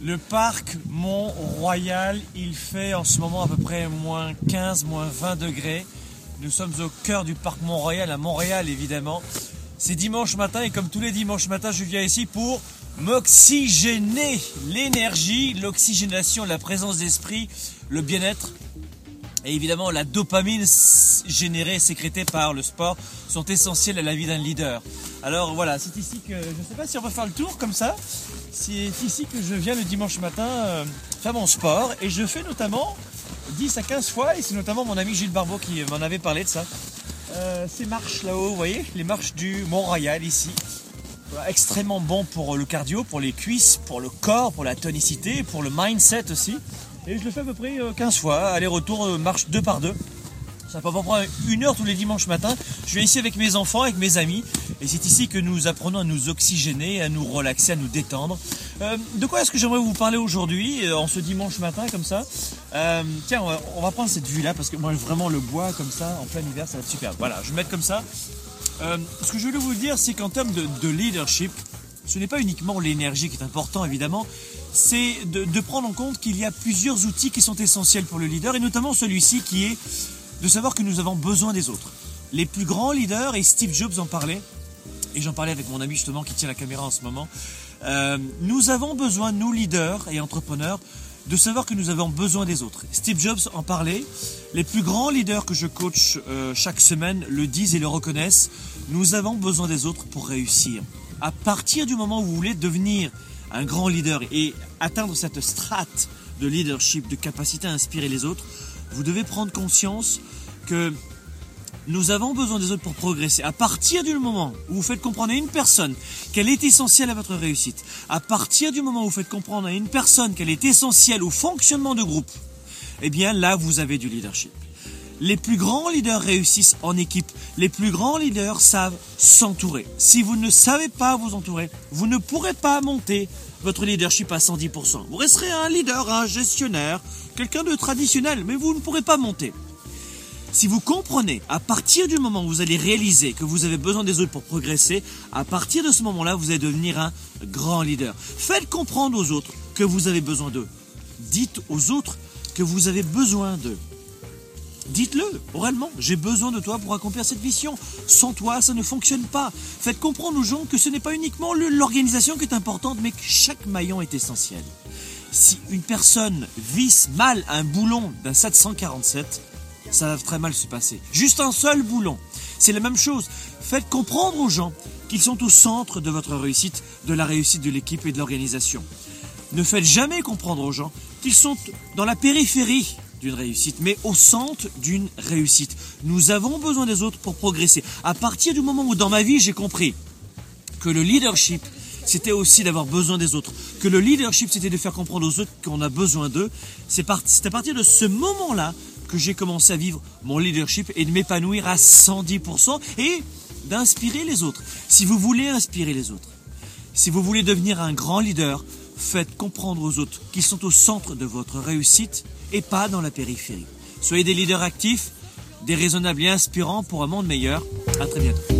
Le parc Mont-Royal, il fait en ce moment à peu près moins 15, moins 20 degrés. Nous sommes au cœur du parc Mont-Royal, à Montréal évidemment. C'est dimanche matin et comme tous les dimanches matins, je viens ici pour m'oxygéner. L'énergie, l'oxygénation, la présence d'esprit, le bien-être et évidemment la dopamine générée, sécrétée par le sport sont essentielles à la vie d'un leader. Alors voilà, c'est ici que, je ne sais pas si on va faire le tour comme ça, c'est ici que je viens le dimanche matin euh, faire mon sport et je fais notamment 10 à 15 fois, et c'est notamment mon ami Gilles Barbeau qui m'en avait parlé de ça, euh, ces marches là-haut, vous voyez, les marches du Mont-Royal ici. extrêmement bon pour le cardio, pour les cuisses, pour le corps, pour la tonicité, pour le mindset aussi. Et je le fais à peu près 15 euh, fois, aller-retour, marche deux par deux. Ça peut prendre une heure tous les dimanches matin. Je viens ici avec mes enfants, avec mes amis. Et c'est ici que nous apprenons à nous oxygéner, à nous relaxer, à nous détendre. Euh, de quoi est-ce que j'aimerais vous parler aujourd'hui, en ce dimanche matin, comme ça Tiens, on va, prendre cette vue-là, parce que moi, vraiment, le bois, comme ça, en plein hiver, ça va être super. Voilà, je vais mettre comme ça. ce que je voulais vous dire, c'est qu'en termes de leadership, ce n'est pas uniquement l'énergie qui est important évidemment, c'est de, prendre en compte qu'il y a plusieurs outils qui sont essentiels pour le leader, et notamment celui-ci qui est de savoir que nous avons besoin des autres. Les plus grands leaders, et Steve Jobs en parlait, et j'en parlais avec mon ami justement qui tient la caméra en ce moment, euh, nous avons besoin, nous leaders et entrepreneurs, de savoir que nous avons besoin des autres. Steve Jobs en parlait, les plus grands leaders que je coach euh, chaque semaine le disent et le reconnaissent, nous avons besoin des autres pour réussir. À partir du moment où vous voulez devenir un grand leader et atteindre cette strate de leadership, de capacité à inspirer les autres, vous devez prendre conscience que nous avons besoin des autres pour progresser. À partir du moment où vous faites comprendre à une personne qu'elle est essentielle à votre réussite, à partir du moment où vous faites comprendre à une personne qu'elle est essentielle au fonctionnement de groupe, eh bien là, vous avez du leadership. Les plus grands leaders réussissent en équipe. Les plus grands leaders savent s'entourer. Si vous ne savez pas vous entourer, vous ne pourrez pas monter votre leadership à 110%. Vous resterez un leader, un gestionnaire, quelqu'un de traditionnel, mais vous ne pourrez pas monter. Si vous comprenez, à partir du moment où vous allez réaliser que vous avez besoin des autres pour progresser, à partir de ce moment-là, vous allez devenir un grand leader. Faites comprendre aux autres que vous avez besoin d'eux. Dites aux autres que vous avez besoin d'eux. Dites-le oralement, j'ai besoin de toi pour accomplir cette mission. Sans toi, ça ne fonctionne pas. Faites comprendre aux gens que ce n'est pas uniquement l'organisation qui est importante, mais que chaque maillon est essentiel. Si une personne visse mal un boulon d'un 747, ça va très mal se passer. Juste un seul boulon. C'est la même chose. Faites comprendre aux gens qu'ils sont au centre de votre réussite, de la réussite de l'équipe et de l'organisation. Ne faites jamais comprendre aux gens qu'ils sont dans la périphérie d'une réussite, mais au centre d'une réussite. Nous avons besoin des autres pour progresser. À partir du moment où dans ma vie j'ai compris que le leadership, c'était aussi d'avoir besoin des autres, que le leadership, c'était de faire comprendre aux autres qu'on a besoin d'eux, c'est à partir de ce moment-là que j'ai commencé à vivre mon leadership et de m'épanouir à 110% et d'inspirer les autres. Si vous voulez inspirer les autres, si vous voulez devenir un grand leader, faites comprendre aux autres qu'ils sont au centre de votre réussite et pas dans la périphérie. Soyez des leaders actifs, des raisonnables et inspirants pour un monde meilleur. À très bientôt.